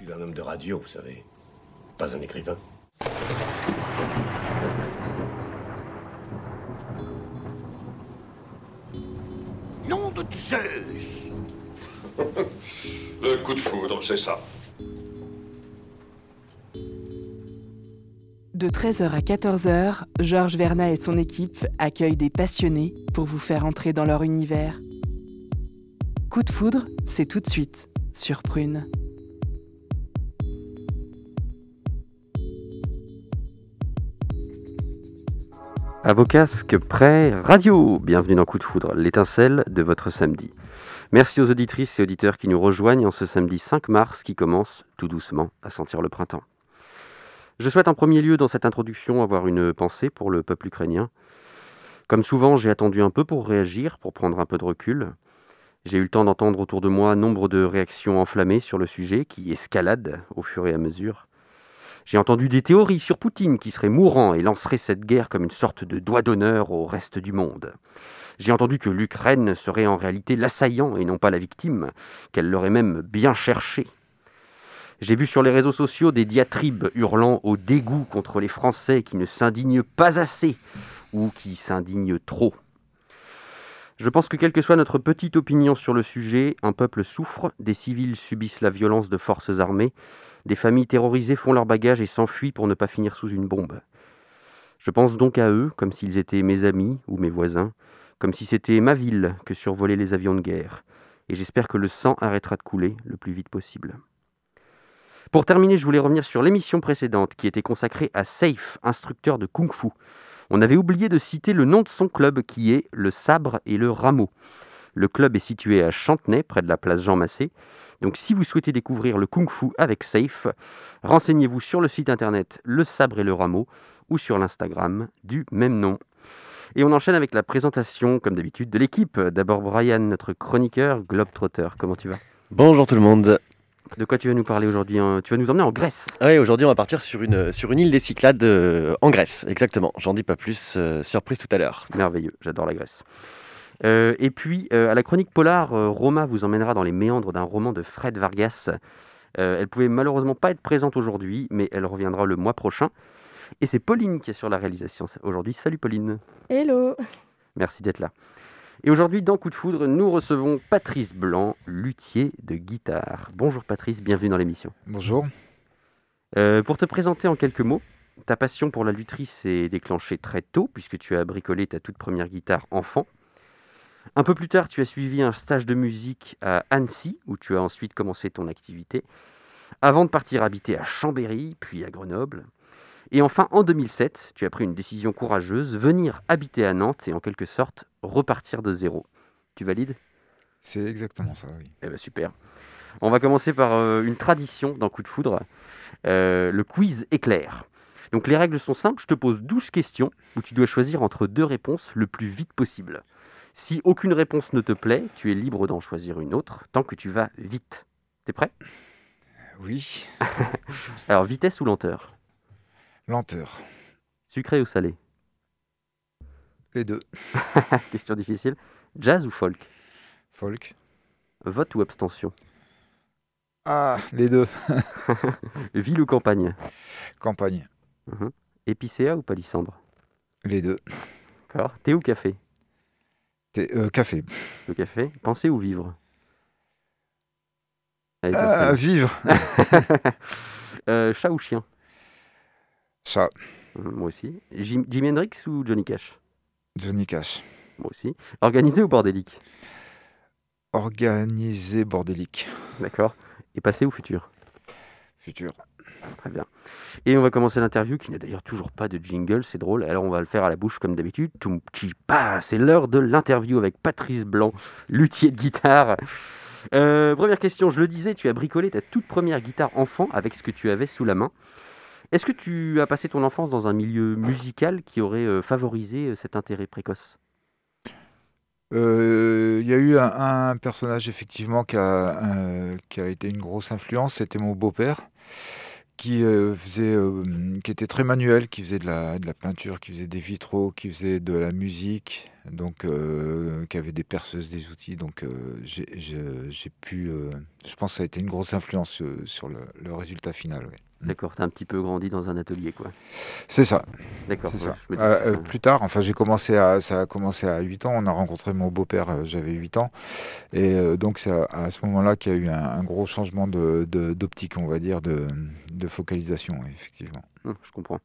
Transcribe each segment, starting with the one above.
Je suis un homme de radio, vous savez. Pas un écrivain. Nom de Zeus Le coup de foudre, c'est ça. De 13h à 14h, Georges Verna et son équipe accueillent des passionnés pour vous faire entrer dans leur univers. Coup de foudre, c'est tout de suite sur Prune. À vos casques, prêts, radio Bienvenue dans Coup de Foudre, l'étincelle de votre samedi. Merci aux auditrices et auditeurs qui nous rejoignent en ce samedi 5 mars qui commence tout doucement à sentir le printemps. Je souhaite en premier lieu dans cette introduction avoir une pensée pour le peuple ukrainien. Comme souvent, j'ai attendu un peu pour réagir, pour prendre un peu de recul. J'ai eu le temps d'entendre autour de moi nombre de réactions enflammées sur le sujet qui escaladent au fur et à mesure. J'ai entendu des théories sur Poutine qui serait mourant et lancerait cette guerre comme une sorte de doigt d'honneur au reste du monde. J'ai entendu que l'Ukraine serait en réalité l'assaillant et non pas la victime, qu'elle l'aurait même bien cherché. J'ai vu sur les réseaux sociaux des diatribes hurlant au dégoût contre les Français qui ne s'indignent pas assez ou qui s'indignent trop. Je pense que quelle que soit notre petite opinion sur le sujet, un peuple souffre, des civils subissent la violence de forces armées, des familles terrorisées font leur bagage et s'enfuient pour ne pas finir sous une bombe. Je pense donc à eux comme s'ils étaient mes amis ou mes voisins, comme si c'était ma ville que survolaient les avions de guerre, et j'espère que le sang arrêtera de couler le plus vite possible. Pour terminer, je voulais revenir sur l'émission précédente qui était consacrée à Safe, instructeur de Kung Fu. On avait oublié de citer le nom de son club qui est le Sabre et le Rameau. Le club est situé à Chantenay, près de la place Jean Massé. Donc si vous souhaitez découvrir le Kung Fu avec Safe, renseignez-vous sur le site internet Le Sabre et le Rameau ou sur l'Instagram du même nom. Et on enchaîne avec la présentation, comme d'habitude, de l'équipe. D'abord Brian, notre chroniqueur, Globetrotter. Comment tu vas? Bonjour tout le monde. De quoi tu vas nous parler aujourd'hui Tu vas nous emmener en Grèce Oui, aujourd'hui on va partir sur une, sur une île des Cyclades euh, en Grèce, exactement. J'en dis pas plus, euh, surprise tout à l'heure. Merveilleux, j'adore la Grèce. Euh, et puis, euh, à la chronique polar, euh, Roma vous emmènera dans les méandres d'un roman de Fred Vargas. Euh, elle pouvait malheureusement pas être présente aujourd'hui, mais elle reviendra le mois prochain. Et c'est Pauline qui est sur la réalisation aujourd'hui. Salut Pauline. Hello Merci d'être là. Et aujourd'hui, dans Coup de Foudre, nous recevons Patrice Blanc, luthier de guitare. Bonjour Patrice, bienvenue dans l'émission. Bonjour. Euh, pour te présenter en quelques mots, ta passion pour la lutherie s'est déclenchée très tôt, puisque tu as bricolé ta toute première guitare enfant. Un peu plus tard, tu as suivi un stage de musique à Annecy, où tu as ensuite commencé ton activité, avant de partir habiter à Chambéry, puis à Grenoble. Et enfin, en 2007, tu as pris une décision courageuse, venir habiter à Nantes et en quelque sorte repartir de zéro. Tu valides? C'est exactement ça, oui. Eh ben super. On va commencer par euh, une tradition dans Coup de Foudre, euh, le quiz éclair. Donc les règles sont simples, je te pose 12 questions où tu dois choisir entre deux réponses le plus vite possible. Si aucune réponse ne te plaît, tu es libre d'en choisir une autre tant que tu vas vite. T'es prêt? Oui. Alors vitesse ou lenteur? Lenteur. Sucré ou salé? Les deux. Question difficile. Jazz ou folk? Folk. Vote ou abstention? Ah, les deux. Ville ou campagne? Campagne. Mhm. Épicéa ou palissandre? Les deux. D'accord. Thé ou café? Euh, café. Le café. Penser ou vivre? Allez, Ah, vivre. Euh, Chat ou chien? Ça. Mhm, Moi aussi. Jim- Jimi Hendrix ou Johnny Cash? Johnny Cash. Moi aussi. Organisé ou bordélique? Organisé bordélique. D'accord. Et passé ou futur? Futur. Très bien. Et on va commencer l'interview qui n'a d'ailleurs toujours pas de jingle, c'est drôle. Alors on va le faire à la bouche comme d'habitude. C'est l'heure de l'interview avec Patrice Blanc, luthier de guitare. Euh, première question, je le disais, tu as bricolé ta toute première guitare enfant avec ce que tu avais sous la main. Est-ce que tu as passé ton enfance dans un milieu musical qui aurait euh, favorisé euh, cet intérêt précoce? Il y a eu un, personnage effectivement qui a, qui a été une grosse influence, c'était mon beau-père, qui euh, euh, qui était très manuel, qui faisait de la peinture, qui faisait des vitraux, qui faisait de la musique, donc euh, qui avait des perceuses, des outils. Donc euh, j'ai pu, euh, je pense que ça a été une grosse influence euh, sur le, le résultat final. ouais. D'accord, t'as un petit peu grandi dans un atelier, quoi. C'est ça, D'accord. c'est ouais, Euh, plus tard, enfin j'ai commencé à, ça a commencé à 8 ans. On a rencontré mon beau-père, j'avais 8 ans, et euh, donc c'est à, à ce moment-là qu'il y a eu un, un gros changement de de- d'optique, on va dire, de, de focalisation, effectivement. Hum, je comprends.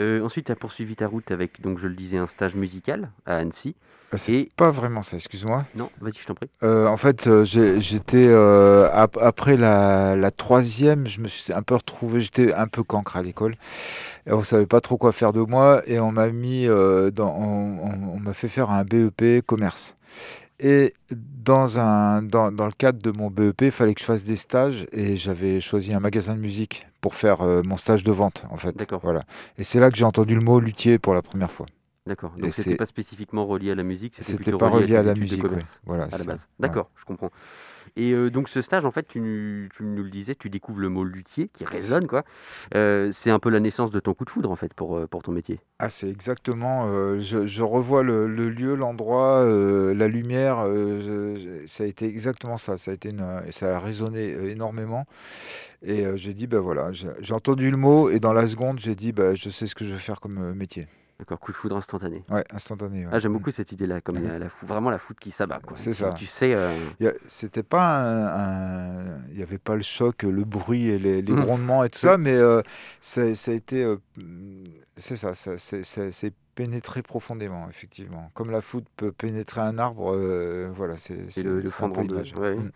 Euh, ensuite, tu as poursuivi ta route avec, donc je le disais, un stage musical à Annecy. Ah, C'est Et pas vraiment ça, excuse-moi. non, vas-y, je t'en prie. Euh, en fait, euh, j'étais euh, ap- après la, la troisième, je me suis un peu retrouvé, j'étais un peu cancre à l'école. On savait pas trop quoi faire de moi et on m'a mis dans, on, on- on m'a fait faire un BEP commerce. Et dans un dans, dans le cadre de mon BEP, il fallait que je fasse des stages et j'avais choisi un magasin de musique pour faire euh, mon stage de vente en fait. D'accord. Voilà. Et c'est là que j'ai entendu le mot luthier pour la première fois. D'accord. Donc, c'était pas spécifiquement relié à la musique, c'était pas relié à la musique, ouais. Voilà. à la c'est base. D'accord, je comprends. Et euh, donc, ce stage, en fait, tu, nous le disais, tu découvres le mot luthier qui résonne, quoi. Euh, c'est un peu la naissance de ton coup de foudre, en fait, pour, euh, pour ton métier. Ah, c'est exactement. je, revois le, lieu, l'endroit, la lumière. ça a été exactement ça. Ça a été ça a résonné énormément. Et j'ai dit, ben voilà, j'ai entendu le mot et dans la seconde, j'ai dit, ben, je sais ce que je veux faire comme métier. D'accord, coup de foudre instantané. Ouais, instantané. ouais. Ah, j'aime Mm. beaucoup cette idée-là, comme la, la fou- vraiment la foudre qui s'abat. C'est ça. Tu sais, euh, C'était pas il n'y avait pas le choc, le bruit et les, les Mm. grondements et tout ça, mais euh, ça, ça a été, euh, c'est ça, ça c'est pénétré profondément, effectivement. Comme la foudre peut pénétrer un arbre, euh, voilà, c'est le, deux. l'image. ouais. Mm.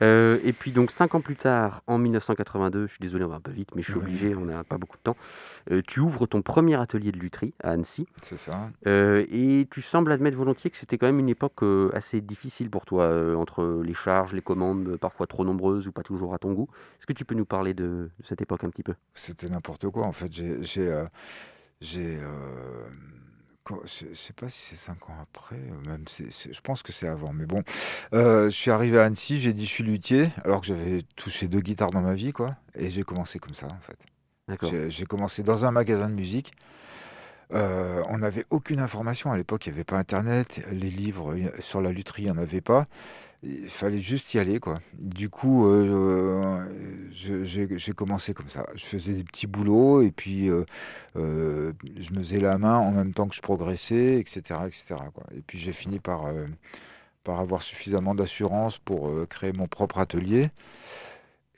Euh, et puis donc cinq ans plus tard, en 1982, je suis désolé, on va un peu vite, mais je suis obligé, on n'a pas beaucoup de temps. euh, tu ouvres ton premier atelier de lutherie à Annecy, C'est ça. et tu sembles admettre volontiers que c'était quand même une époque assez difficile pour toi, entre les charges, les commandes, parfois trop nombreuses ou pas toujours à ton goût. Est-ce que tu peux nous parler de, de cette époque un petit peu? C'était n'importe quoi. En fait, j'ai, j'ai, euh, je je sais pas si c'est cinq ans après, euh, même, c'est- je pense que c'est avant. Mais bon, Euh, je suis arrivé à Annecy, j'ai dit je suis luthier, alors que j'avais touché deux guitares dans ma vie, quoi. Et j'ai commencé comme ça, en fait. D'accord. J'ai, commencé dans un magasin de musique. Euh, on n'avait aucune information à l'époque, il n'y avait pas Internet, les livres sur la lutherie, il n'y en avait pas. Il fallait juste y aller, quoi. Du coup, euh, je- j'ai commencé comme ça. Je faisais des petits boulots et puis euh, euh, je me faisais la main en même temps que je progressais, etc., etc., quoi. Et puis j'ai fini par, euh, par avoir suffisamment d'assurance pour euh, créer mon propre atelier.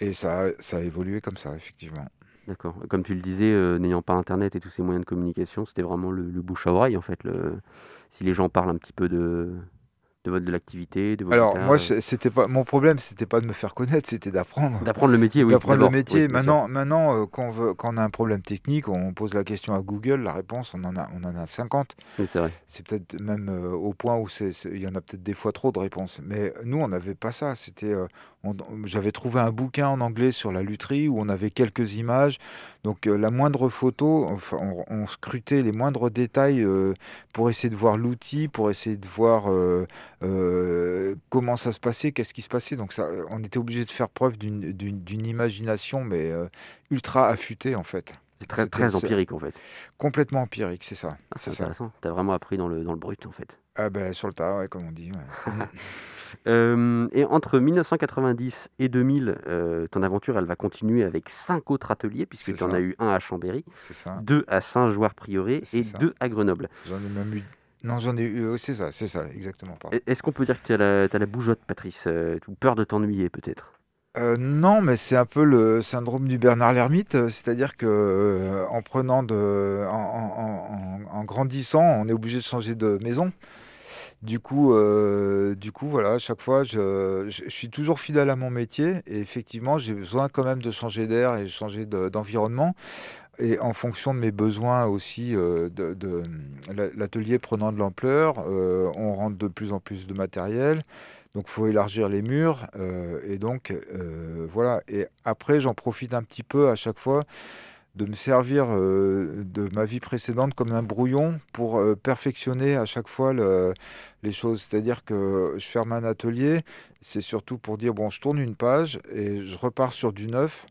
Et ça, ça a évolué comme ça, effectivement. D'accord. Comme tu le disais, euh, n'ayant pas Internet et tous ces moyens de communication, c'était vraiment le, le bouche à oreille en fait. Le... Si les gens parlent un petit peu de, de votre de l'activité, de votre Alors guitare, moi, euh, c'était pas mon problème, c'était pas de me faire connaître, c'était d'apprendre. d'apprendre le métier, oui. d'apprendre le métier. Oui, maintenant, maintenant euh, quand, on veut, quand on a un problème technique, on pose la question à Google, la réponse, on en a, on en a 50. Oui, c'est vrai. C'est peut-être même euh, au point où il y en a peut-être des fois trop de réponses. Mais nous, on n'avait pas ça. C'était, euh, j'avais trouvé un bouquin en anglais sur la lutherie où on avait quelques images. Donc euh, la moindre photo, enfin, on, on scrutait les moindres détails euh, pour essayer de voir l'outil, pour essayer de voir euh, comment ça se passait, qu'est-ce qui se passait. Donc ça, on était obligé de faire preuve d'une, imagination, mais ultra affûtée en fait. Très, très empirique en fait. Complètement empirique, c'est ça. Ah, c'est intéressant. Tu as vraiment appris dans le, dans le brut en fait. Ah ben sur le tas, ouais, comme on dit. ouais. Euh, et entre 1990 et 2000, euh, ton aventure elle va continuer avec cinq autres ateliers, puisque tu en as eu un à Chambéry, ça. deux à Saint-Joire-Prieuré C'est et ça. deux à Grenoble. J'en ai même eu. Non, j'en ai eu. euh, c'est ça, c'est ça, exactement. E- Est-ce qu'on peut dire que tu as la, la bougeotte, Patrice euh, ou peur de t'ennuyer peut-être? Euh, non, mais c'est un peu le syndrome du Bernard l'ermite, c'est-à-dire que euh, en prenant de, en, en- en- en grandissant, on est obligé de changer de maison. Du coup, euh, du coup, voilà, à chaque fois, je, suis toujours fidèle à mon métier et effectivement, j'ai besoin quand même de changer d'air et changer de- d'environnement. Et en fonction de mes besoins aussi, euh, de, de- la- l'atelier prenant de l'ampleur, euh, on rentre de plus en plus de matériel. Donc, faut élargir les murs. et donc, voilà. Et après, j'en profite un petit peu à chaque fois de me servir de ma vie précédente comme un brouillon pour perfectionner à chaque fois le- les choses. C'est-à-dire que je ferme un atelier, c'est surtout pour dire, bon, je tourne une page et je repars sur du neuf.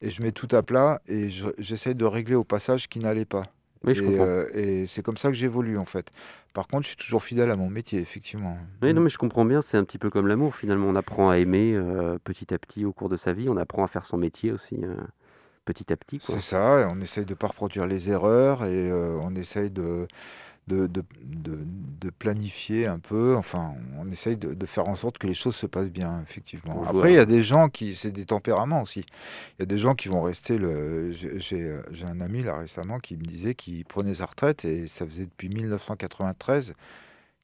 et je mets tout à plat et je- j'essaye de régler au passage ce qui n'allait pas. Oui, je et comprends. euh, et c'est comme ça que j'évolue en fait. Par contre, je suis toujours fidèle à mon métier, effectivement. Oui, non, mais je comprends bien, c'est un petit peu comme l'amour. Finalement, on apprend à aimer euh, petit à petit au cours de sa vie. On apprend à faire son métier aussi euh, petit à petit. C'est ça, et on essaye de ne pas reproduire les erreurs et euh, on essaye de, de, de, de- de planifier un peu. Enfin, on essaye de, faire en sorte que les choses se passent bien, effectivement. Après, il y a des gens qui. C'est des tempéraments aussi. Il y a des gens qui vont rester. Le, j'ai, j'ai j'ai un ami là récemment qui me disait qu'il prenait sa retraite et ça faisait depuis 1993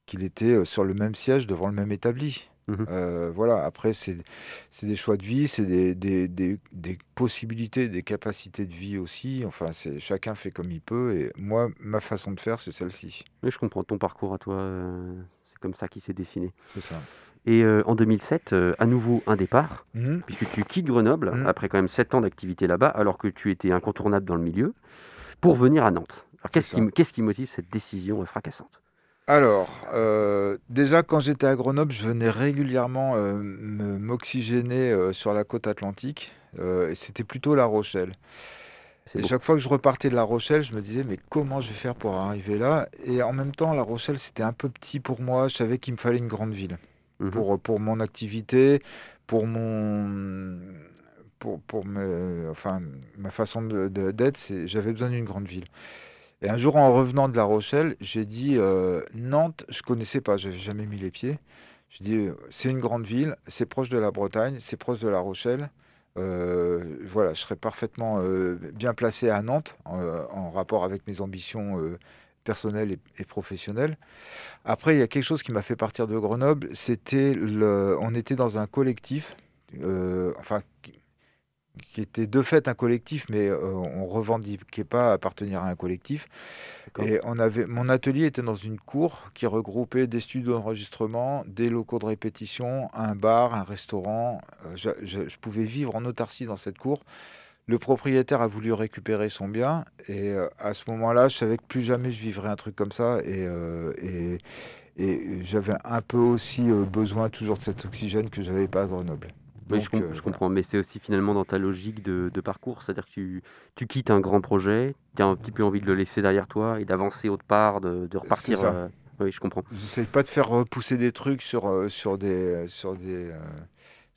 qu'il était euh, sur le même siège devant le même établi. Mhm. Euh, voilà, après, c'est des choix de vie, c'est des, des, des, des possibilités, des capacités de vie aussi. Enfin, c'est chacun fait comme il peut. Et moi, ma façon de faire, c'est celle-ci. Oui, je comprends ton parcours à toi. euh, c'est comme ça qu'il s'est dessiné. C'est ça. Et euh, en 2007, euh, à nouveau un départ, Mhm. puisque tu quittes Grenoble, Mhm. après quand même 7 ans d'activité là-bas, alors que tu étais incontournable dans le milieu, pour venir à Nantes. Qu'est-ce qui, qui motive cette décision fracassante? Alors, euh, déjà, quand j'étais à Grenoble, je venais régulièrement euh, m'oxygéner euh, sur la côte atlantique. et c'était plutôt La Rochelle. Et beau. chaque fois que je repartais de La Rochelle, je me disais, mais comment je vais faire pour arriver là? Et en même temps, La Rochelle, c'était un peu petit pour moi. Je savais qu'il me fallait une grande ville. Mhm. pour, pour mon activité, pour mon pour, pour enfin, ma façon d'être, j'avais besoin d'une grande ville. Et un jour, en revenant de La Rochelle, j'ai dit euh, Nantes, je connaissais pas, j'avais jamais mis les pieds. Je dis c'est une grande ville, c'est proche de la Bretagne, c'est proche de La Rochelle. Euh, voilà, je serais parfaitement euh, bien placé à Nantes en, rapport avec mes ambitions personnelles et, professionnelles. Après, il y a quelque chose qui m'a fait partir de Grenoble, c'était on était dans un collectif, enfin, qui, était de fait un collectif, mais euh, on revendiquait pas appartenir à un collectif. Et on avait, mon atelier était dans une cour qui regroupait des studios d'enregistrement, des locaux de répétition, un bar, un restaurant. Euh, je, je- je pouvais vivre en autarcie dans cette cour. Le propriétaire a voulu récupérer son bien et euh, à ce moment-là, je savais que plus jamais je vivrais un truc comme ça et, euh, et, et j'avais un peu aussi besoin toujours de cet oxygène que j'avais pas à Grenoble. Oui, je, com- euh, je voilà. comprends, mais c'est aussi finalement dans ta logique de, de parcours, c'est-à-dire que tu, tu quittes un grand projet, tu as un petit peu envie de le laisser derrière toi et d'avancer autre part, de, de repartir. euh, Oui, je comprends. J'essaye pas de faire repousser des trucs sur, euh, sur des, sur des, euh,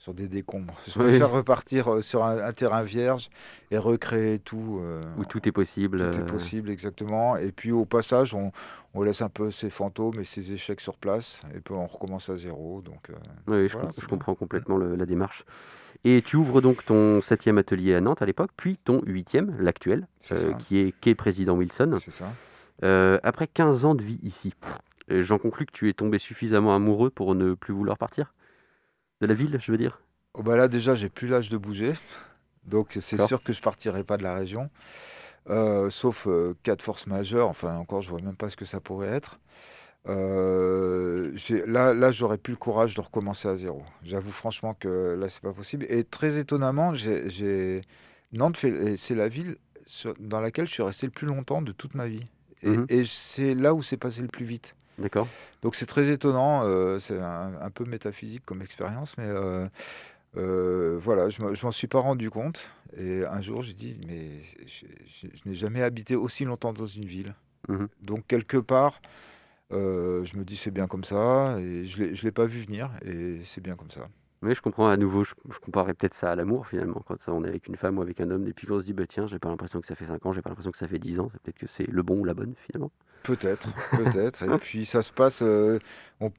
sur des décombres. Je Oui. préfère repartir euh, sur un, un terrain vierge et recréer tout. euh, Où tout est possible. tout euh, est possible, exactement. Et puis au passage, on, on laisse un peu ses fantômes et ses échecs sur place. Et puis on recommence à zéro. Donc, euh, Oui, je, Voilà, com- c'est je bon. comprends complètement le- la démarche. Et tu ouvres donc ton septième atelier à Nantes à l'époque, puis ton huitième, l'actuel, euh, qui est Quai Président Wilson. c'est ça. Euh, après 15 ans de vie ici, euh, j'en conclus que tu es tombé suffisamment amoureux pour ne plus vouloir partir? De la ville, je veux dire? Oh, bah là, déjà, j'ai plus l'âge de bouger. Donc, c'est sûr que je partirai pas de la région. Euh, sauf euh, cas de force majeure. Enfin, encore, je vois même pas ce que ça pourrait être. Euh, là, là j'aurais plus le courage de recommencer à zéro. J'avoue franchement que là, c'est pas possible. Et très étonnamment, j'ai, Nantes, c'est la ville sur- dans laquelle je suis resté le plus longtemps de toute ma vie. Et, Mhm. et c'est là où c'est passé le plus vite. D'accord Donc c'est très étonnant, euh, c'est un, un peu métaphysique comme expérience, mais euh, euh, voilà, je me- je m'en suis pas rendu compte. Et un jour, j'ai dit, mais je, je- je n'ai jamais habité aussi longtemps dans une ville. Mhm. Donc quelque part, euh, je me dis c'est bien comme ça, et je ne l'ai pas vu venir, et c'est bien comme ça. Oui, je comprends à nouveau, je, je comparerais peut-être ça à l'amour finalement, quand ça, on est avec une femme ou avec un homme, et puis qu'on se dit, bah, tiens, j'ai pas l'impression que ça fait 5 ans, j'ai pas l'impression que ça fait 10 ans, c'est peut-être que c'est le bon ou la bonne finalement. Peut-être, peut-être. et puis ça se passe, euh, on-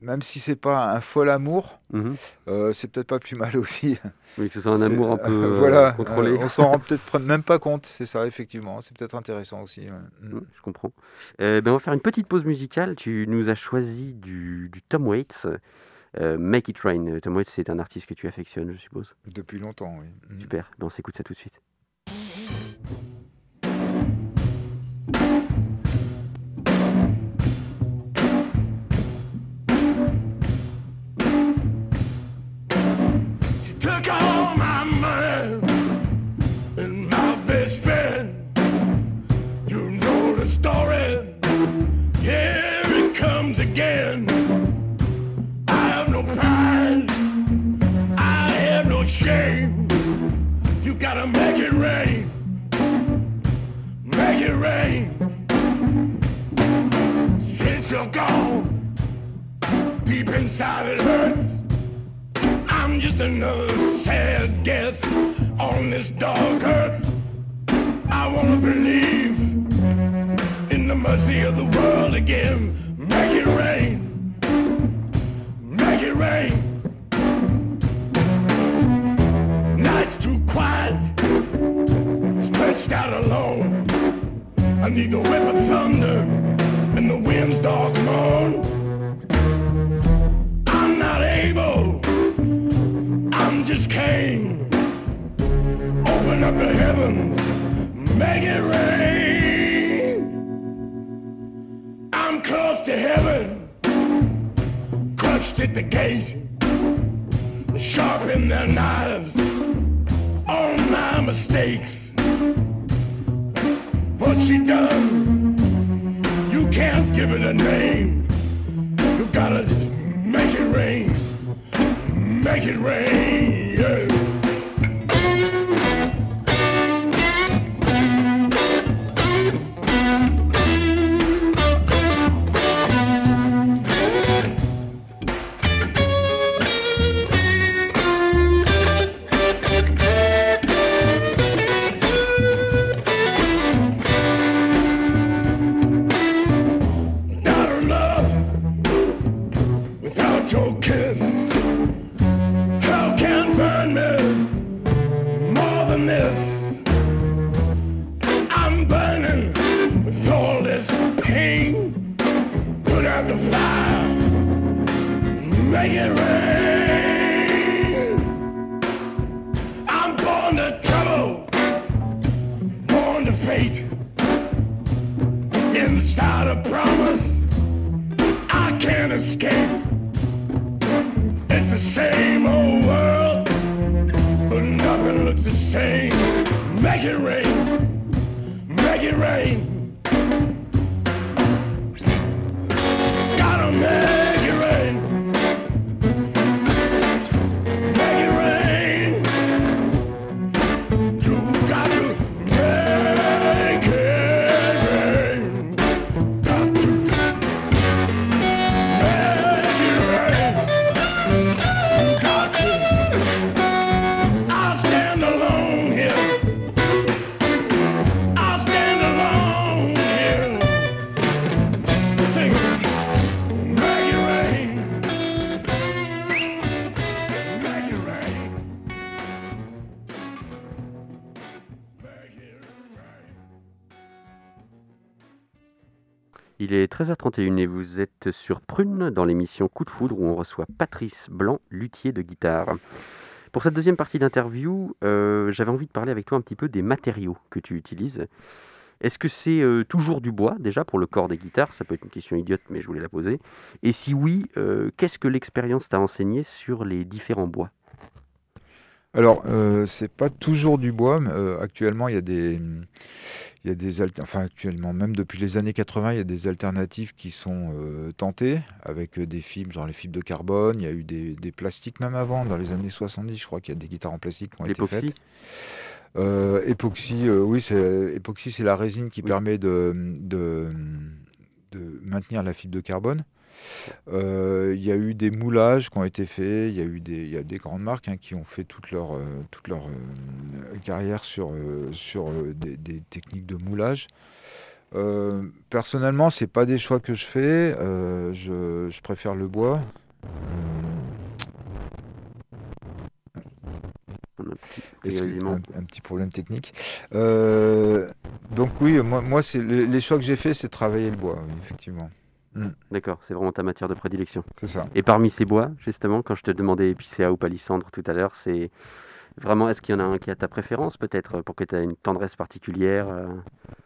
même si c'est pas un fol amour, Mhm. euh, c'est peut-être pas plus mal aussi. Oui, que ce soit un amour un peu euh, voilà, contrôlé. euh, on s'en rend peut-être même pas compte, c'est ça, effectivement. C'est peut-être intéressant aussi. ouais. Mm. Mm, Je comprends. Euh, ben, on va faire une petite pause musicale. Tu nous as choisi du, du Tom Waits, euh, Make It Rain. Tom Waits, c'est un artiste que tu affectionnes, je suppose? Depuis longtemps, oui. Mm. Super. Ben, on s'écoute ça tout de suite. I'm sad guest on this dark earth. I wanna believe in the mercy of the world again. Make it rain. Make it rain. Night's too quiet, stretched out alone. I need the whip of thunder and the wind's dark moan. Open up the heavens, make it rain. I'm close to heaven, crushed at the gate. Sharpen their knives on my mistakes. What she done, you can't give it a name. You gotta just make it rain, make it rain. Il est 13h31 et vous êtes sur Prune dans l'émission Coup de foudre où on reçoit Patrice Blanc, luthier de guitare. Pour cette deuxième partie d'interview, euh, j'avais envie de parler avec toi un petit peu des matériaux que tu utilises. Est-ce que c'est euh, toujours du bois déjà pour le corps des guitares? Ça peut être une question idiote, mais je voulais la poser. Et si oui, euh, qu'est-ce que l'expérience t'a enseigné sur les différents bois? Alors, euh, c'est pas toujours du bois. mais, euh, actuellement, il y a des, il y a des enfin actuellement, même depuis les années 80, il y a des alternatives qui sont euh, tentées avec euh, des fibres, genre les fibres de carbone. Il y a eu des, des plastiques même avant, dans les années 70, je crois qu'il y a des guitares en plastique qui ont été faites. Époxy, oui, c'est époxy, c'est la résine qui Oui. permet de, de, de maintenir la fibre de carbone. Euh, Il y a eu des moulages qui ont été faits. Il y a eu des, il y a des grandes marques hein, qui ont fait toute leur, euh, toute leur euh, carrière sur, sur des, des techniques de moulage. Euh, personnellement, c'est pas des choix que je fais. Euh, je, je préfère le bois. Un petit, un, un petit problème technique. Euh, donc oui, moi, moi c'est les, les choix que j'ai faits, c'est travailler le bois, oui, effectivement. D'accord, c'est vraiment ta matière de prédilection. C'est ça. Et parmi ces bois, justement, quand je te demandais épicéa ou palissandre tout à l'heure, c'est vraiment, est-ce qu'il y en a un qui a ta préférence peut-être, pour que tu aies une tendresse particulière euh,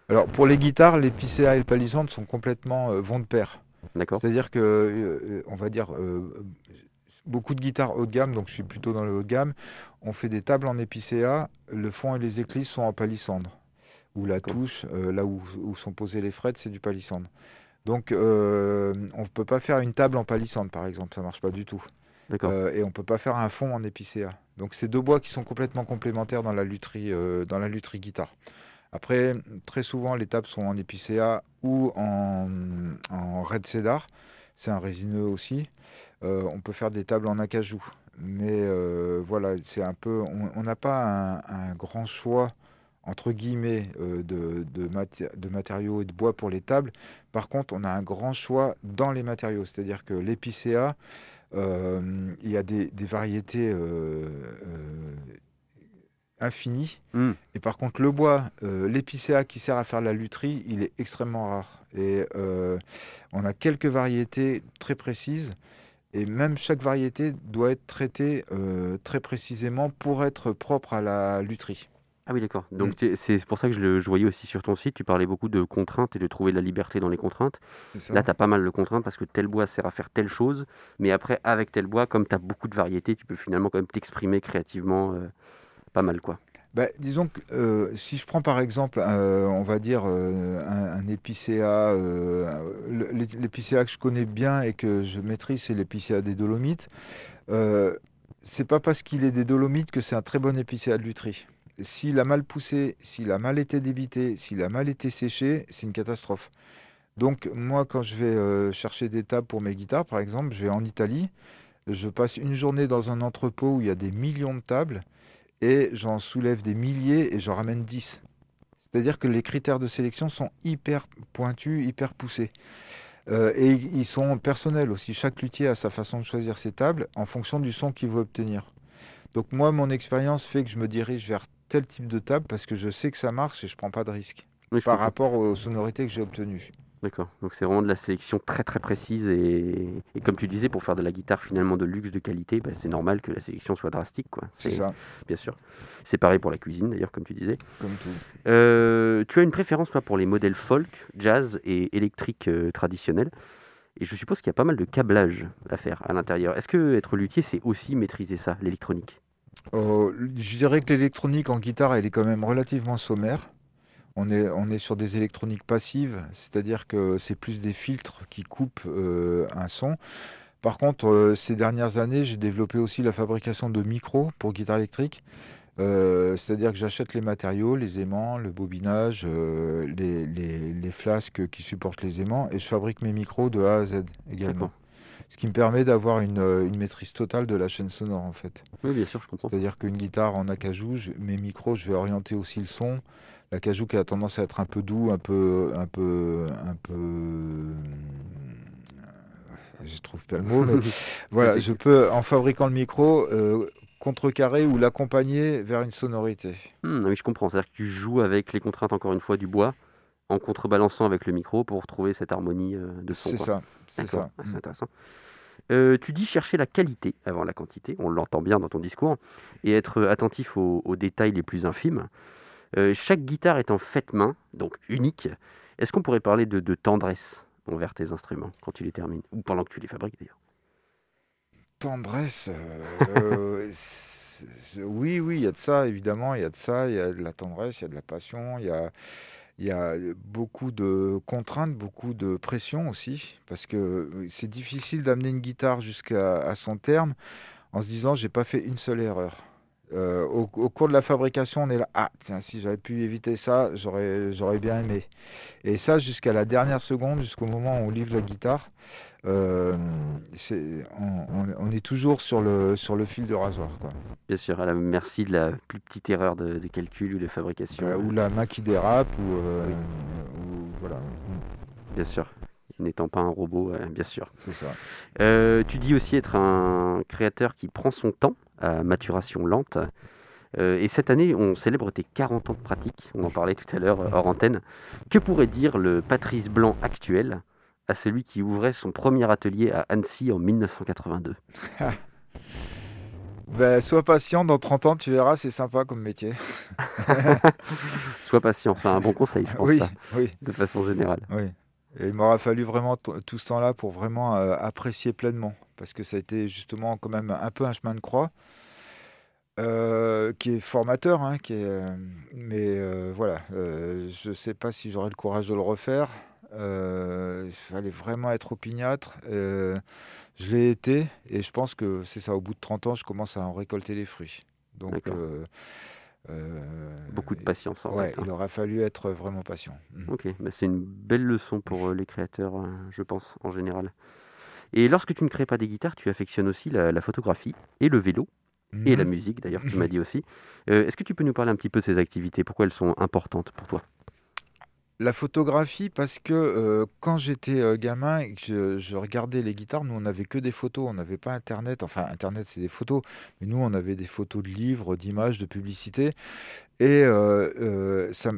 Alors pour les guitares, l'épicéa et le palissandre sont complètement euh, vont de pair. D'accord C'est-à-dire que, euh, on va dire, euh, beaucoup de guitares haut de gamme, donc je suis plutôt dans le haut de gamme, on fait des tables en épicéa, le fond et les éclisses sont en palissandre. Ou la touche, là où, où sont posées les frettes, c'est du palissandre. Donc euh, on ne peut pas faire une table en palissandre, par exemple, ça marche pas du tout. Euh, et on peut pas faire un fond en épicéa. Donc c'est deux bois qui sont complètement complémentaires dans la lutherie, euh, dans la lutherie guitare. Après, très souvent, les tables sont en épicéa ou en, en red cedar. C'est un résineux aussi. On peut faire des tables en acajou. Mais voilà, c'est un peu. On on n'a pas un, un grand choix entre guillemets euh, de, de, maté- de matériaux et de bois pour les tables. Par contre, on a un grand choix dans les matériaux. C'est-à-dire que l'épicéa, euh, il y a des, des variétés euh, infinies. Hmm. Et par contre, le bois, l'épicéa qui sert à faire la lutherie, il est extrêmement rare. Et on a quelques variétés très précises. Et même chaque variété doit être traitée très précisément pour être propre à la lutherie. Ah oui, d'accord. Donc Mm. c'est pour ça que je, le, je voyais aussi sur ton site, tu parlais beaucoup de contraintes et de trouver de la liberté dans les contraintes. Là, tu as pas mal de contraintes parce que tel bois sert à faire telle chose, mais après, avec tel bois, comme tu as beaucoup de variétés, tu peux finalement quand même t'exprimer créativement euh, pas mal, quoi. Bah, disons que euh, si je prends par exemple, euh, on va dire euh, un, un épicéa, l'épicéa que je connais bien et que je maîtrise, c'est l'épicéa des Dolomites. C'est pas parce qu'il est des Dolomites que c'est un très bon épicéa de lutherie. S'il a mal poussé, s'il a mal été débité, s'il a mal été séché, c'est une catastrophe. Donc moi, quand je vais euh, chercher des tables pour mes guitares, par exemple, je vais en Italie, je passe une journée dans un entrepôt où il y a des millions de tables et j'en soulève des milliers et j'en ramène 10. C'est-à-dire que les critères de sélection sont hyper pointus, hyper poussés. Euh, et ils sont personnels aussi. Chaque luthier a sa façon de choisir ses tables en fonction du son qu'il veut obtenir. Donc moi, mon expérience fait que je me dirige vers tel type de table parce que je sais que ça marche et je prends pas de risque Oui, par comprends. rapport aux sonorités que j'ai obtenues. D'accord. Donc c'est vraiment de la sélection très très précise et, et comme tu disais, pour faire de la guitare finalement de luxe, de qualité, bah, c'est normal que la sélection soit drastique, quoi. C'est ça, Bien sûr. C'est pareil pour la cuisine d'ailleurs, comme tu disais. comme tout. Euh, tu as une préférence, toi, pour les modèles folk, jazz et électrique euh, traditionnels. Et je suppose qu'il y a pas mal de câblage à faire à l'intérieur. Est-ce que être luthier, c'est aussi maîtriser ça, l'électronique? Euh, je dirais que l'électronique en guitare, elle est quand même relativement sommaire. On est, on est sur des électroniques passives, c'est-à-dire que c'est plus des filtres qui coupent euh, un son. Par contre, euh, ces dernières années, j'ai développé aussi la fabrication de micros pour guitare électrique. C'est-à-dire que j'achète les matériaux, les aimants, le bobinage, les flasques qui supportent les aimants, et je fabrique mes micros de A à Z également. Ce qui me permet d'avoir une, euh, une maîtrise totale de la chaîne sonore en fait. Oui, bien sûr, je comprends. C'est-à-dire qu'une guitare en acajou, je- mes micros, je vais orienter aussi le son. L'acajou qui a tendance à être un peu doux, un peu, un peu, un peu. euh, Je trouve pas le mot, mais voilà, je peux, en fabriquant le micro, euh, contrecarrer ou l'accompagner vers une sonorité. Hmm, oui, je comprends. C'est-à-dire que tu joues avec les contraintes, encore une fois, du bois, en contrebalançant avec le micro pour trouver cette harmonie euh, de son. C'est ça, c'est ça. ah, c'est intéressant. Euh, tu dis chercher la qualité avant la quantité, on l'entend bien dans ton discours, et être attentif aux, aux détails les plus infimes. Euh, chaque guitare est en faite main, donc unique. Est-ce qu'on pourrait parler de, de tendresse envers tes instruments quand tu les termines, ou pendant que tu les fabriques d'ailleurs? Tendresse, euh, oui, oui, il y a de ça, évidemment, il y a de ça, il y a de la tendresse, il y a de la passion, il y a, il y a beaucoup de contraintes, beaucoup de pression aussi, parce que c'est difficile d'amener une guitare jusqu'à son terme en se disant j'ai pas fait une seule erreur. Euh, au, au cours de la fabrication, on est là, ah tiens, si j'avais pu éviter ça, j'aurais, j'aurais bien aimé. Et ça jusqu'à la dernière seconde, jusqu'au moment où on livre la guitare. Euh, on, est toujours sur le, sur le fil de rasoir, quoi. Bien sûr, à la merci de la plus petite erreur de, de calcul ou de fabrication. Euh, ou la main qui dérape, ou, euh, ou- voilà, Bien sûr, n'étant pas un robot, euh, bien sûr. c'est ça. Euh, tu dis aussi être un créateur qui prend son temps à maturation lente. Euh, et cette année, on célèbre tes 40 ans de pratique. On en parlait tout à l'heure hors antenne. Que pourrait dire le Patrice Blanc actuel? À celui qui ouvrait son premier atelier à Annecy en 1982 Ben, sois patient, dans 30 ans, tu verras, c'est sympa comme métier. Sois patient, c'est un bon conseil, je pense, oui, ça, oui, de façon générale. oui. Et il m'aura fallu vraiment tout ce temps-là pour vraiment euh, apprécier pleinement. Parce que ça a été justement quand même un peu un chemin de croix. euh, qui est formateur, hein, qui est, euh, mais voilà, je ne sais pas si j'aurai le courage de le refaire. Euh, il fallait vraiment être opiniâtre. Euh, je l'ai été et je pense que c'est ça, au bout de 30 ans, je commence à en récolter les fruits. Donc, euh, Beaucoup de patience en ouais, fait, hein. il aura fallu être vraiment patient. Mm. Ok, bah, c'est une belle leçon pour euh, les créateurs, euh, je pense, en général. Et lorsque tu ne crées pas des guitares, tu affectionnes aussi la, la photographie et le vélo et la Mhm. musique, d'ailleurs, tu m'as dit aussi. Est-ce que tu peux nous parler un petit peu de ces activités? Pourquoi elles sont importantes pour toi? La photographie, parce que euh, quand j'étais euh, gamin je, regardais les guitares, nous on n'avait que des photos, on n'avait pas Internet. Enfin, Internet c'est des photos, mais nous on avait des photos de livres, d'images, de publicités. Et euh, ça,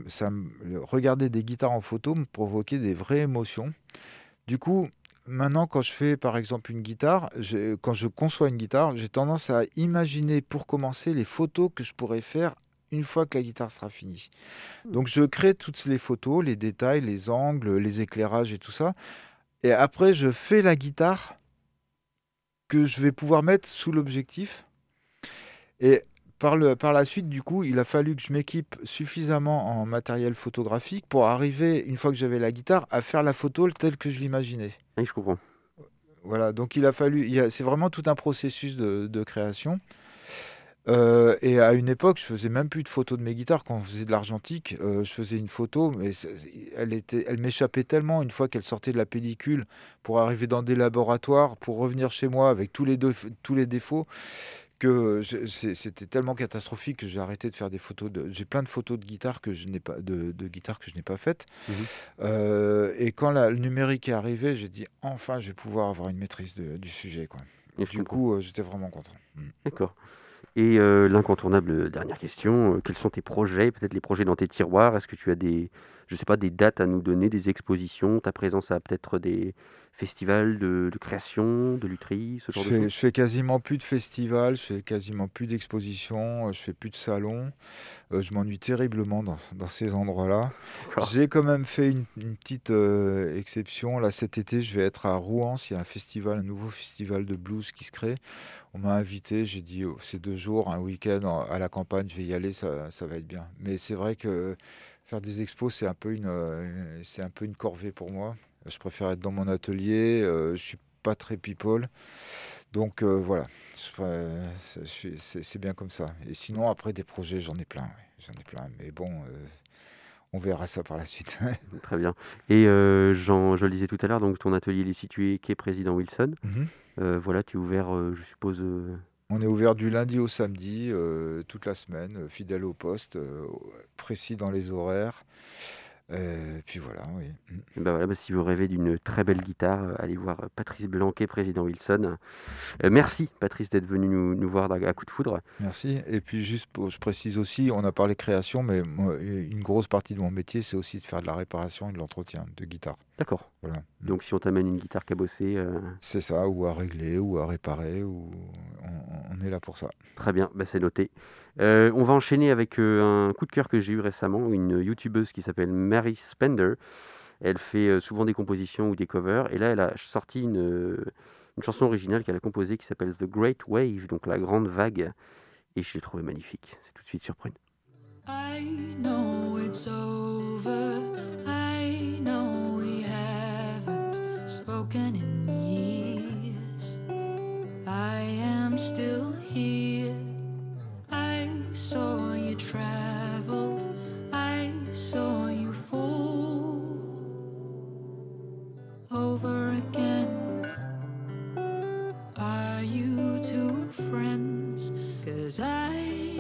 regarder des guitares en photo me provoquait des vraies émotions. Du coup, maintenant quand je fais par exemple une guitare, quand je conçois une guitare, j'ai tendance à imaginer pour commencer les photos que je pourrais faire une fois que la guitare sera finie. Donc je crée toutes les photos, les détails, les angles, les éclairages et tout ça. Et après, je fais la guitare que je vais pouvoir mettre sous l'objectif. Et par, le, par la suite, du coup, il a fallu que je m'équipe suffisamment en matériel photographique pour arriver, une fois que j'avais la guitare, à faire la photo telle que je l'imaginais. Oui, je comprends. Voilà, donc il a fallu, c'est vraiment tout un processus de, de création. Euh, et à une époque, je faisais même plus de photos de mes guitares. Quand on faisait de l'argentique, euh, je faisais une photo, mais elle était, elle m'échappait tellement une fois qu'elle sortait de la pellicule pour arriver dans des laboratoires, pour revenir chez moi avec tous les, tous les défauts, que c'était tellement catastrophique que j'ai arrêté de faire des photos. De, j'ai plein de photos de guitares que je n'ai pas, de, de que je n'ai pas faites. Mhm. Euh, et quand la- le numérique est arrivé, j'ai dit enfin, je vais pouvoir avoir une maîtrise de- du sujet, quoi. Et Du coup, j'étais vraiment content. Mm. D'accord. Et euh, l'incontournable euh, dernière question, euh, quels sont tes projets, peut-être les projets dans tes tiroirs? Est-ce que tu as des, je sais pas, des dates à nous donner, des expositions? Ta présence à peut-être des festivals de, de création, de lutherie, ce Je genre de fais, choses je fais quasiment plus de festivals, je fais quasiment plus d'expositions, euh, je fais plus de salons. Euh, je m'ennuie terriblement dans, dans ces endroits-là. J'ai quand même fait une, une petite euh, exception. Là, cet été, je vais être à Rouen. Il y a un festival, un nouveau festival de blues qui se crée. On m'a invité. J'ai dit, oh, c'est deux jours, un week-end en- à la campagne. Je vais y aller, ça, ça va être bien. Mais c'est vrai que faire des expos, c'est un peu une, c'est un peu une corvée pour moi. Je préfère être dans mon atelier. euh, je suis pas très people. Donc euh, voilà, c'est- bien comme ça. Et sinon, après, des projets, j'en ai plein. J'en ai plein. Mais bon, euh, on verra ça par la suite. Très bien. Et euh, Jean, je le disais tout à l'heure, donc ton atelier il est situé quai Président Wilson. Mhm. Euh, voilà, tu es ouvert, euh, je suppose. On est ouvert du lundi au samedi, toute la semaine, fidèle au poste, précis dans les horaires. Euh, puis voilà, oui. Et ben voilà, bah, si vous rêvez d'une très belle guitare, euh, allez voir euh, Patrice Blanquet, président Wilson. Euh, merci Patrice d'être venu nous, nous voir à coup de foudre. Merci. Et puis juste, pour, je précise aussi, on a parlé création, mais moi, une grosse partie de mon métier, c'est aussi de faire de la réparation et de l'entretien de guitare. D'accord. Voilà. Donc si on t'amène une guitare cabossée, euh, C'est ça, ou à régler, ou à réparer, ou on, on est là pour ça. très bien, bah, c'est noté. Euh, on va enchaîner avec euh, un coup de cœur que j'ai eu récemment, une youtubeuse qui s'appelle Mary Spender. Elle fait euh, souvent des compositions ou des covers, et là elle a sorti une, une chanson originale qu'elle a composée qui s'appelle The Great Wave, donc la grande vague, et je l'ai trouvée magnifique. C'est tout de suite sur Prune. I know it's over. Spoken in years. I am still here. I saw you traveled. I saw you fall over again. Are you two friends? Cause I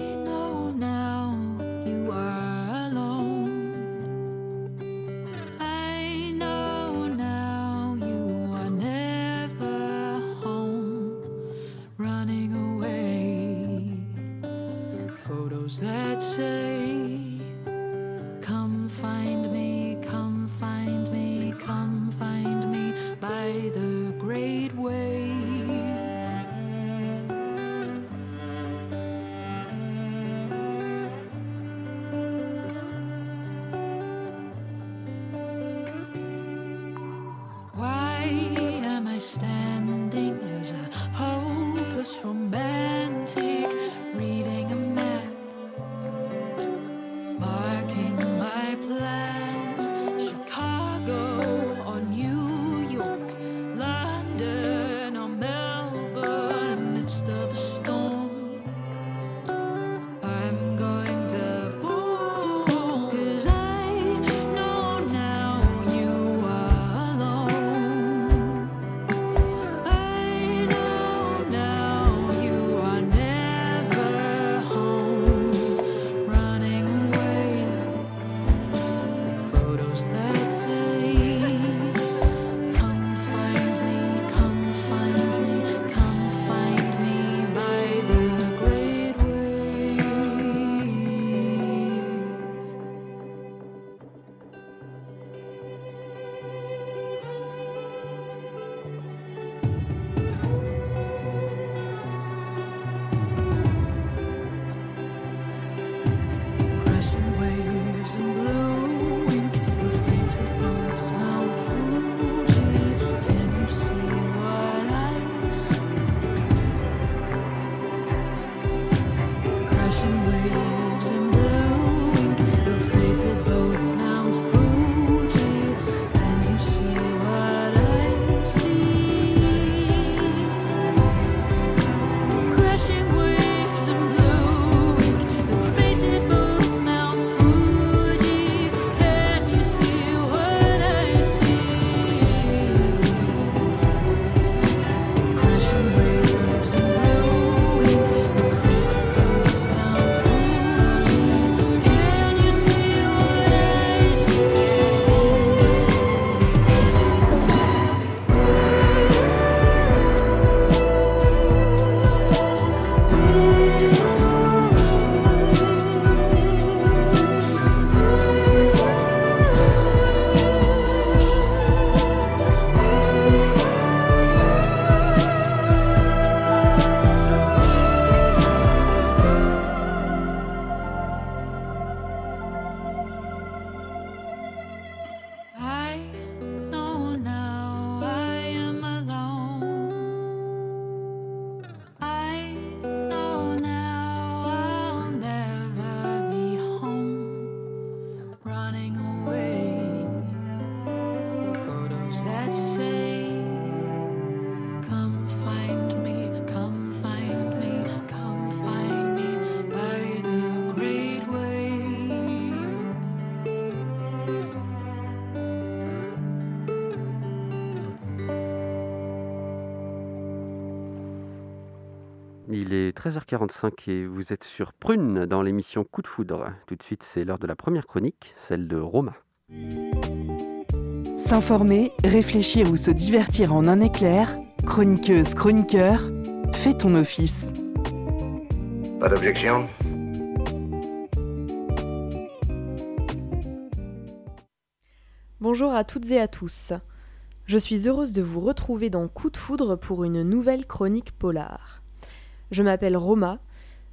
Il est 13h45 et vous êtes sur Prune dans l'émission Coup de foudre. Tout de suite, c'est l'heure de la première chronique, celle de Roma. S'informer, réfléchir ou se divertir en un éclair, chroniqueuse, chroniqueur, fais ton office. Pas d'objection? Bonjour à toutes et à tous. Je suis heureuse de vous retrouver dans Coup de foudre pour une nouvelle chronique polar. Je m'appelle Roma,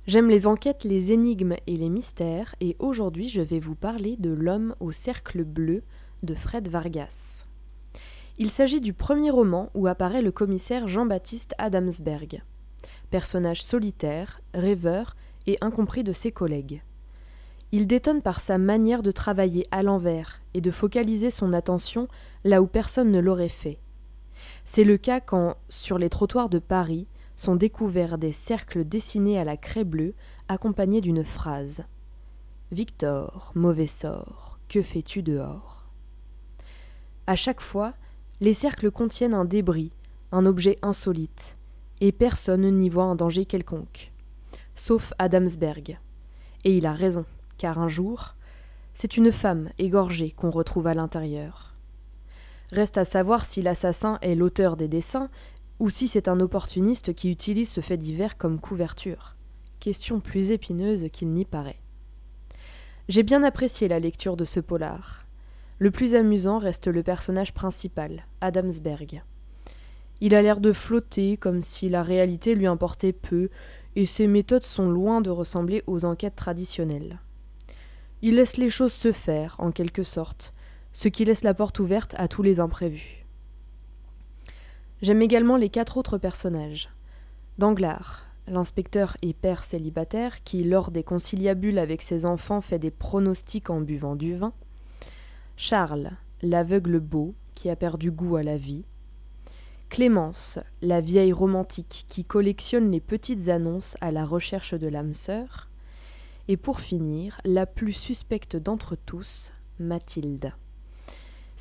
j'aime les enquêtes, les énigmes et les mystères, et aujourd'hui je vais vous parler de L'homme au cercle bleu de Fred Vargas. Il s'agit du premier roman où apparaît le commissaire Jean-Baptiste Adamsberg, personnage solitaire, rêveur et incompris de ses collègues. Il détonne par sa manière de travailler à l'envers et de focaliser son attention là où personne ne l'aurait fait. C'est le cas quand, sur les trottoirs de Paris, sont découverts des cercles dessinés à la craie bleue accompagnés d'une phrase Victor, mauvais sort, que fais-tu dehors? À chaque fois, les cercles contiennent un débris, un objet insolite, et personne n'y voit un danger quelconque, sauf Adamsberg. Et il a raison car un jour, c'est une femme égorgée qu'on retrouve à l'intérieur. Reste à savoir si l'assassin est l'auteur des dessins ou si c'est un opportuniste qui utilise ce fait divers comme couverture. Question plus épineuse qu'il n'y paraît. J'ai bien apprécié la lecture de ce polar. Le plus amusant reste le personnage principal, Adamsberg. Il a l'air de flotter comme si la réalité lui importait peu, et ses méthodes sont loin de ressembler aux enquêtes traditionnelles. Il laisse les choses se faire, en quelque sorte, ce qui laisse la porte ouverte à tous les imprévus. J'aime également les quatre autres personnages. Danglars, l'inspecteur et père célibataire qui, lors des conciliabules avec ses enfants, fait des pronostics en buvant du vin. Charles, l'aveugle beau qui a perdu goût à la vie. Clémence, la vieille romantique qui collectionne les petites annonces à la recherche de l'âme sœur. Et pour finir, la plus suspecte d'entre tous, Mathilde.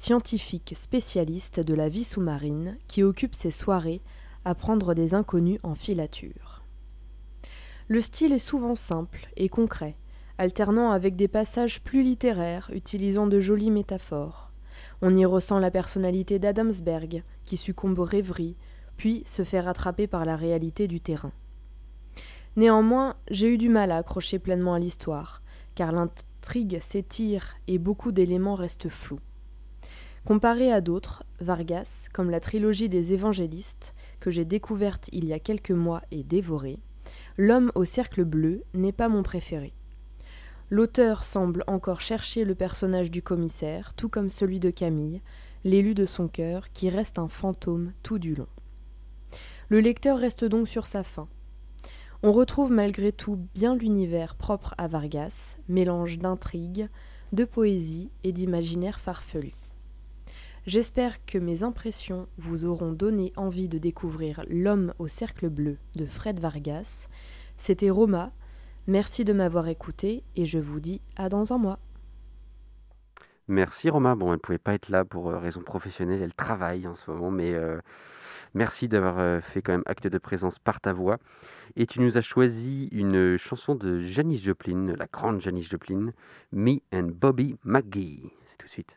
Scientifique spécialiste de la vie sous-marine qui occupe ses soirées à prendre des inconnus en filature. Le style est souvent simple et concret, alternant avec des passages plus littéraires utilisant de jolies métaphores. On y ressent la personnalité d'Adamsberg, qui succombe aux rêveries, puis se fait rattraper par la réalité du terrain. Néanmoins, j'ai eu du mal à accrocher pleinement à l'histoire, car l'intrigue s'étire et beaucoup d'éléments restent flous. Comparé à d'autres, Vargas, comme la trilogie des évangélistes, que j'ai découverte il y a quelques mois et dévorée, L'homme au cercle bleu n'est pas mon préféré. L'auteur semble encore chercher le personnage du commissaire, tout comme celui de Camille, l'élu de son cœur, qui reste un fantôme tout du long. Le lecteur reste donc sur sa faim, on retrouve malgré tout bien l'univers propre à Vargas, mélange d'intrigue, de poésie et d'imaginaire farfelu. J'espère que mes impressions vous auront donné envie de découvrir L'homme au cercle bleu de Fred Vargas. C'était Roma. Merci de m'avoir écouté et je vous dis à dans un mois. Merci Roma. Bon, elle ne pouvait pas être là pour euh, raison professionnelle, elle travaille en ce moment, mais euh, merci d'avoir euh, fait quand même acte de présence par ta voix. Et tu nous as choisi une chanson de Janis Joplin, la grande Janis Joplin, Me and Bobby McGee. C'est tout de suite.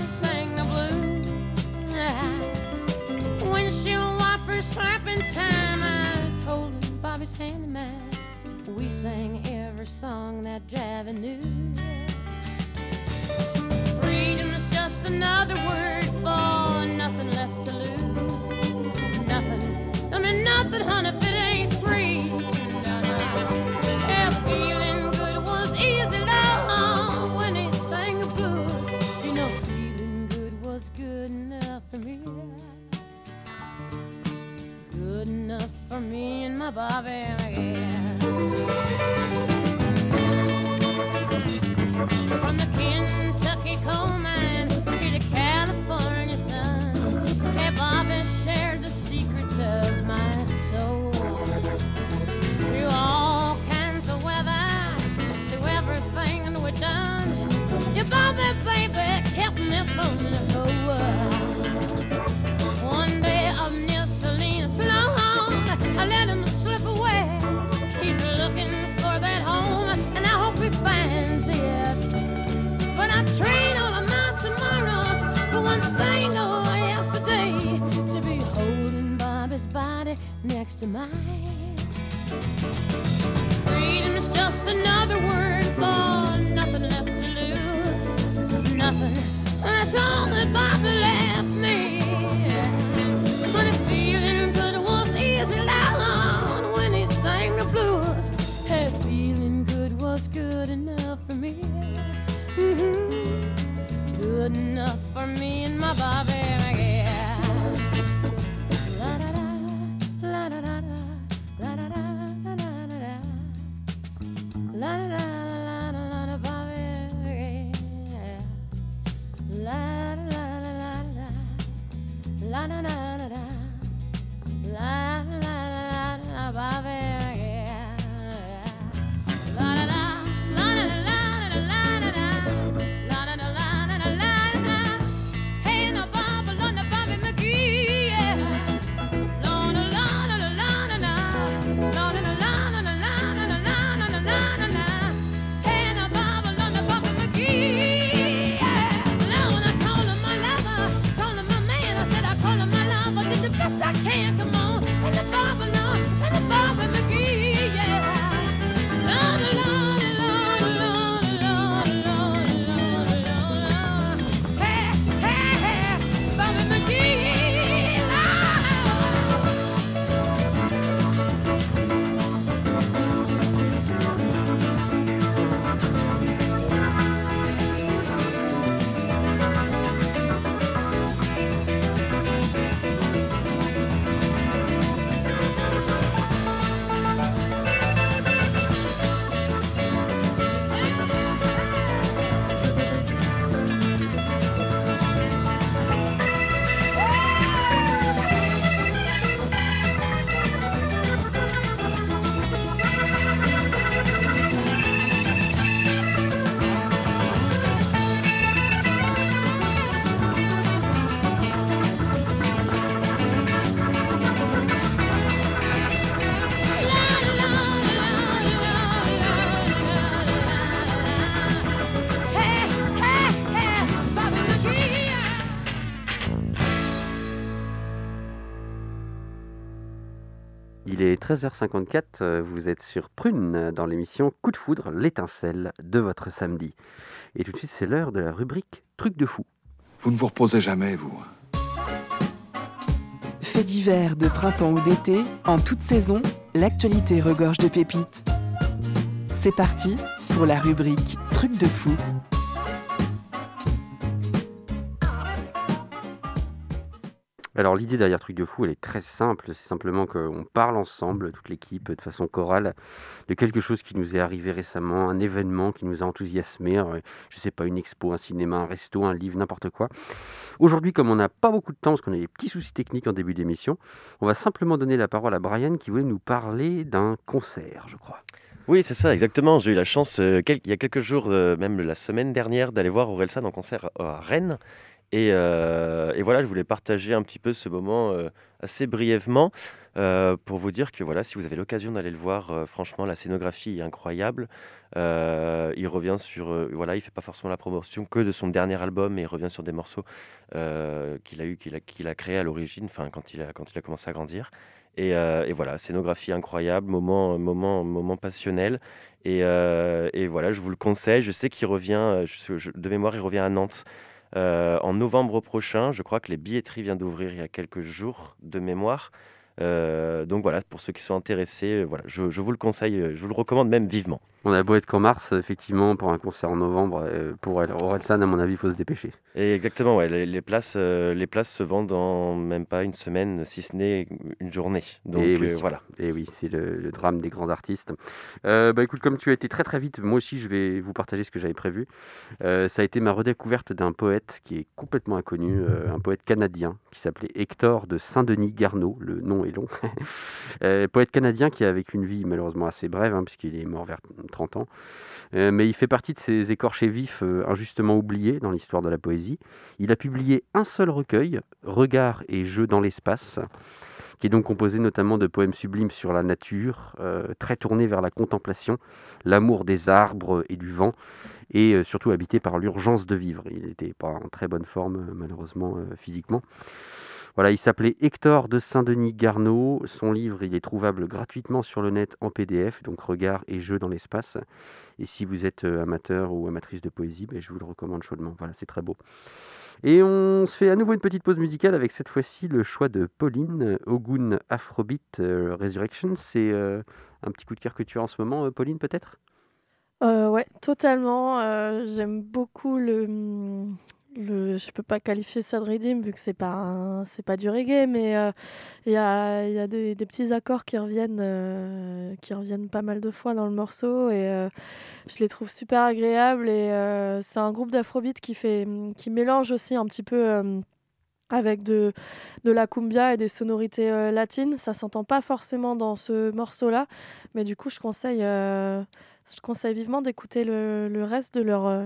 time. I was holding Bobby's hand in mine. We sang every song that Javi knew. Freedom's just another word for nothing left to lose. Nothing. I mean, nothing, honey, na na na. 13h54, euh, vous êtes sur Prune euh, dans l'émission Coup de foudre, l'étincelle de votre samedi. Et tout de suite, c'est l'heure de la rubrique Truc de fou. Vous ne vous reposez jamais, vous. Faits divers de printemps ou d'été, en toute saison, l'actualité regorge de pépites. C'est parti pour la rubrique Truc de fou. Alors l'idée derrière Truc de fou, elle est très simple, c'est simplement qu'on parle ensemble, toute l'équipe, de façon chorale, de quelque chose qui nous est arrivé récemment, un événement qui nous a enthousiasmé, euh, je sais pas, une expo, un cinéma, un resto, un livre, n'importe quoi. Aujourd'hui, comme on n'a pas beaucoup de temps, parce qu'on a des petits soucis techniques en début d'émission, on va simplement donner la parole à Brian qui voulait nous parler d'un concert, je crois. Oui, c'est ça, exactement. J'ai eu la chance, euh, il y a quelques jours, euh, même la semaine dernière, d'aller voir Orelsan en concert à Rennes. Et, euh, et voilà, je voulais partager un petit peu ce moment euh, assez brièvement euh, pour vous dire que voilà, si vous avez l'occasion d'aller le voir, franchement, la scénographie est incroyable. Il revient sur, voilà, il fait pas forcément la promotion que de son dernier album, mais il revient sur des morceaux qu'il a eu, qu'il a, créé à l'origine, enfin quand il a commencé à grandir. Et, voilà, scénographie incroyable, moment moment moment passionnel. Et, voilà, je vous le conseille. Je sais qu'il revient, de mémoire, il revient à Nantes euh, en novembre prochain. Je crois que les billetteries viennent d'ouvrir il y a quelques jours de mémoire. Euh, donc voilà, pour ceux qui sont intéressés, voilà, je, je vous le conseille, euh, je vous le recommande même vivement. On a beau être qu'en mars, effectivement, pour un concert en novembre, euh, pour Orelsan, à mon avis, il faut se dépêcher. Et exactement, ouais, les, les places, euh, les places se vendent en même pas une semaine, si ce n'est une journée. Donc Et oui. euh, voilà. Et oui, c'est le, le drame des grands artistes. Euh, bah écoute, comme tu as été très très vite, moi aussi je vais vous partager ce que j'avais prévu. Ça a été ma redécouverte d'un poète qui est complètement inconnu, un poète canadien qui s'appelait Hector de Saint-Denis Garneau. Le nom est long. Poète canadien qui a vécu une vie malheureusement assez brève, hein, puisqu'il est mort vers 30 ans. Euh, mais il fait partie de ces écorchés vifs euh, injustement oubliés dans l'histoire de la poésie. Il a publié un seul recueil, Regards et Jeux dans l'espace, qui est donc composé notamment de poèmes sublimes sur la nature, euh, très tournés vers la contemplation, l'amour des arbres et du vent, et surtout habité par l'urgence de vivre. Il n'était pas en très bonne forme, malheureusement, physiquement. Voilà, il s'appelait Hector de Saint-Denis Garneau. Son livre, il est trouvable gratuitement sur le net en PDF, donc Regard et Jeux dans l'espace. Et si vous êtes euh, amateur ou amatrice de poésie, ben, je vous le recommande chaudement. Voilà, c'est très beau. Et on se fait à nouveau une petite pause musicale avec cette fois-ci le choix de Pauline, Ogun Afrobeat euh, Resurrection. C'est euh, un petit coup de cœur que tu as en ce moment, euh, Pauline, peut-être? Euh, ouais, totalement. euh, J'aime beaucoup le, le. Je peux pas qualifier ça de redeem vu que c'est pas c'est pas du reggae, mais euh, il y a, y a des, petits accords qui reviennent euh, qui reviennent pas mal de fois dans le morceau et euh, je les trouve super agréables et euh, c'est un groupe d'afrobeat qui fait qui mélange aussi un petit peu. euh, avec de, de la cumbia et des sonorités euh, latines. Ça s'entend pas forcément dans ce morceau-là, mais du coup, je conseille, euh, je conseille vivement d'écouter le, le reste de leur, euh,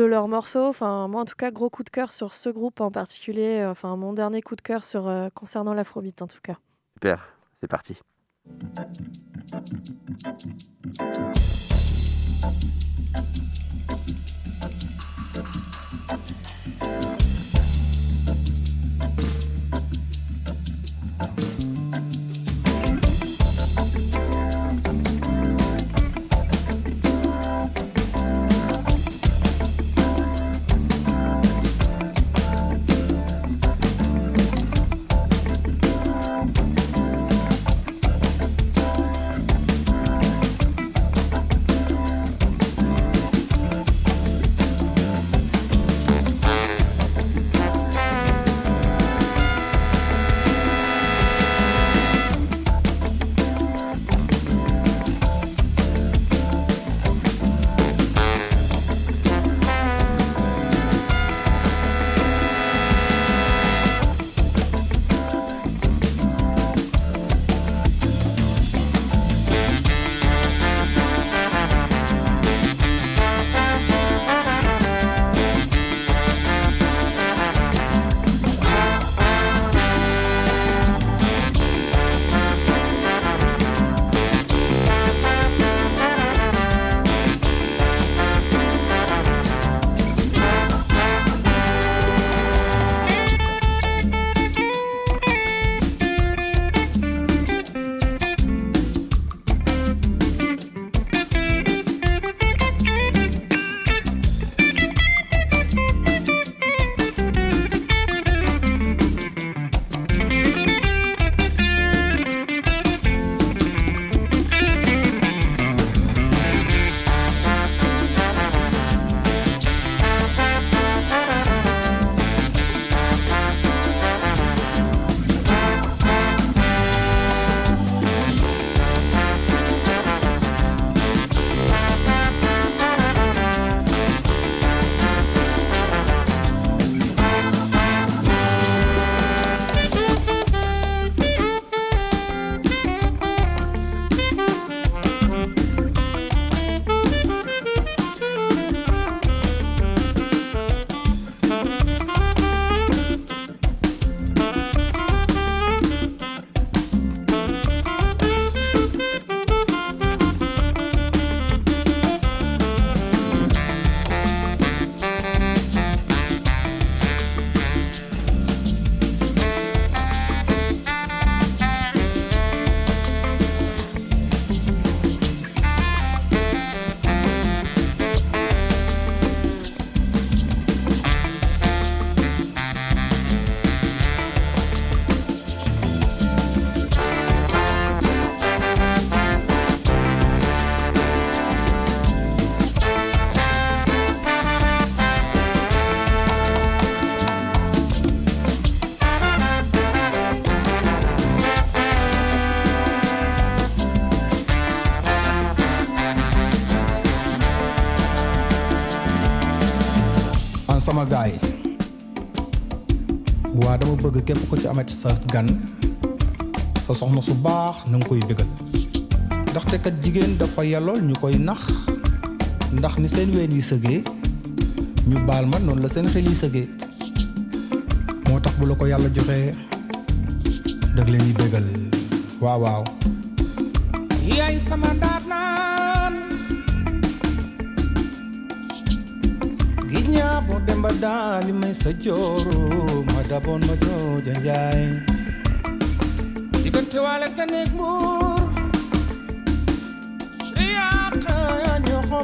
de leurs morceaux. Enfin, moi, en tout cas, gros coup de cœur sur ce groupe en particulier. Enfin, mon dernier coup de cœur sur, euh, concernant l'afrobeat, en tout cas. Super, c'est parti. Sa gan sa soxna su baax na nga koy ndaxte kat jigéen dafa yellool ñu koy nax ndax ni seen ween yi sëgee ñu baal ma noonu la seen xel yi sëgee. Moo li may sa jooru ma daboon ma jooja njaay diggante waale ka néeg buur si yaaka ñoo ko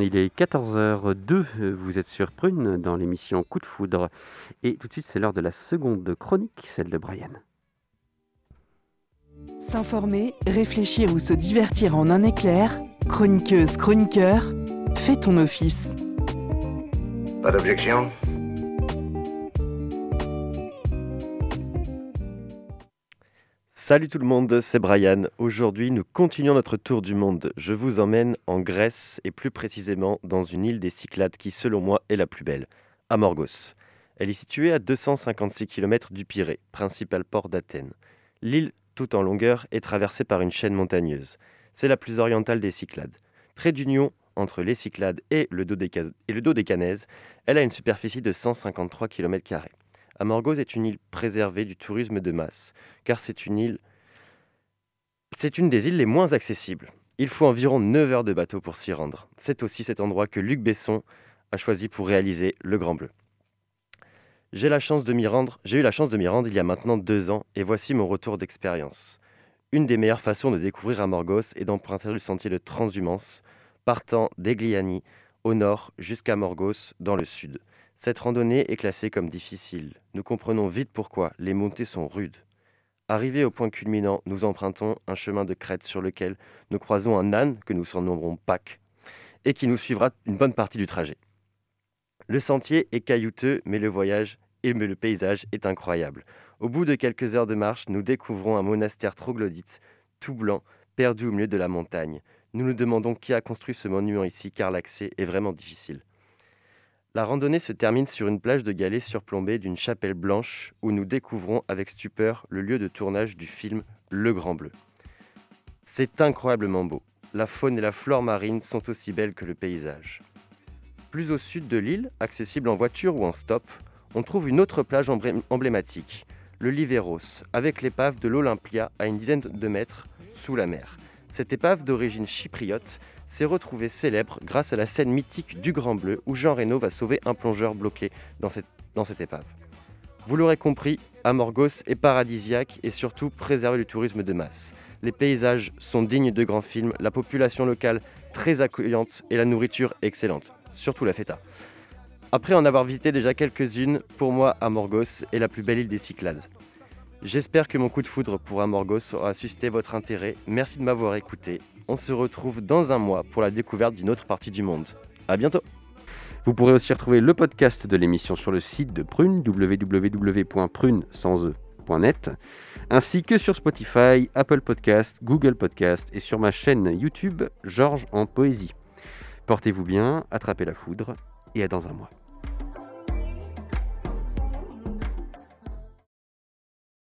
Il est 14h02, vous êtes sur Prune dans l'émission Coup de foudre. Et tout de suite, c'est l'heure de la seconde chronique, celle de Brian. S'informer, réfléchir ou se divertir en un éclair, chroniqueuse, chroniqueur, fais ton office. Pas d'objection? Salut tout le monde, c'est Brian. Aujourd'hui, nous continuons notre tour du monde. Je vous emmène en Grèce et plus précisément dans une île des Cyclades qui, selon moi, est la plus belle, Amorgos. Elle est située à 256 km du Pirée, principal port d'Athènes. L'île, tout en longueur, est traversée par une chaîne montagneuse. C'est la plus orientale des Cyclades. Trait d'union entre les Cyclades et le, Dodéca- et le elle a une superficie de 153 km. Amorgos est une île préservée du tourisme de masse, car c'est une île c'est une des îles les moins accessibles. Il faut environ 9 heures de bateau pour s'y rendre. C'est aussi cet endroit que Luc Besson a choisi pour réaliser Le Grand Bleu. J'ai la chance de m'y rendre, j'ai eu la chance de m'y rendre il y a maintenant deux ans et voici mon retour d'expérience. Une des meilleures façons de découvrir Amorgos est d'emprunter le sentier de transhumance, partant d'Egliani au nord jusqu'à Morgos dans le sud. Cette randonnée est classée comme difficile. Nous comprenons vite pourquoi, les montées sont rudes. Arrivés au point culminant, nous empruntons un chemin de crête sur lequel nous croisons un âne que nous surnommerons Pâques et qui nous suivra une bonne partie du trajet. Le sentier est caillouteux, mais le voyage et le paysage est incroyable. Au bout de quelques heures de marche, nous découvrons un monastère troglodyte, tout blanc, perdu au milieu de la montagne. Nous nous demandons qui a construit ce monument ici, car l'accès est vraiment difficile. La randonnée se termine sur une plage de galets surplombée d'une chapelle blanche où nous découvrons avec stupeur le lieu de tournage du film Le Grand Bleu. C'est incroyablement beau. La faune et la flore marine sont aussi belles que le paysage. Plus au sud de l'île, accessible en voiture ou en stop, on trouve une autre plage emblé- emblématique, le Liveros, avec l'épave de l'Olympia à une dizaine de mètres sous la mer. Cette épave d'origine chypriote s'est retrouvée célèbre grâce à la scène mythique du Grand Bleu où Jean Reno va sauver un plongeur bloqué dans cette, dans cette épave. Vous l'aurez compris, Amorgos est paradisiaque et surtout préservé du tourisme de masse. Les paysages sont dignes de grands films, la population locale très accueillante et la nourriture excellente, surtout la feta. Après en avoir visité déjà quelques-unes, pour moi, Amorgos est la plus belle île des Cyclades. J'espère que mon coup de foudre pour Amorgos aura suscité votre intérêt. Merci de m'avoir écouté. On se retrouve dans un mois pour la découverte d'une autre partie du monde. À bientôt Vous pourrez aussi retrouver le podcast de l'émission sur le site de Prune, www.prune.net, ainsi que sur Spotify, Apple Podcast, Google Podcast et sur ma chaîne YouTube Georges en Poésie. Portez-vous bien, attrapez la foudre et à dans un mois.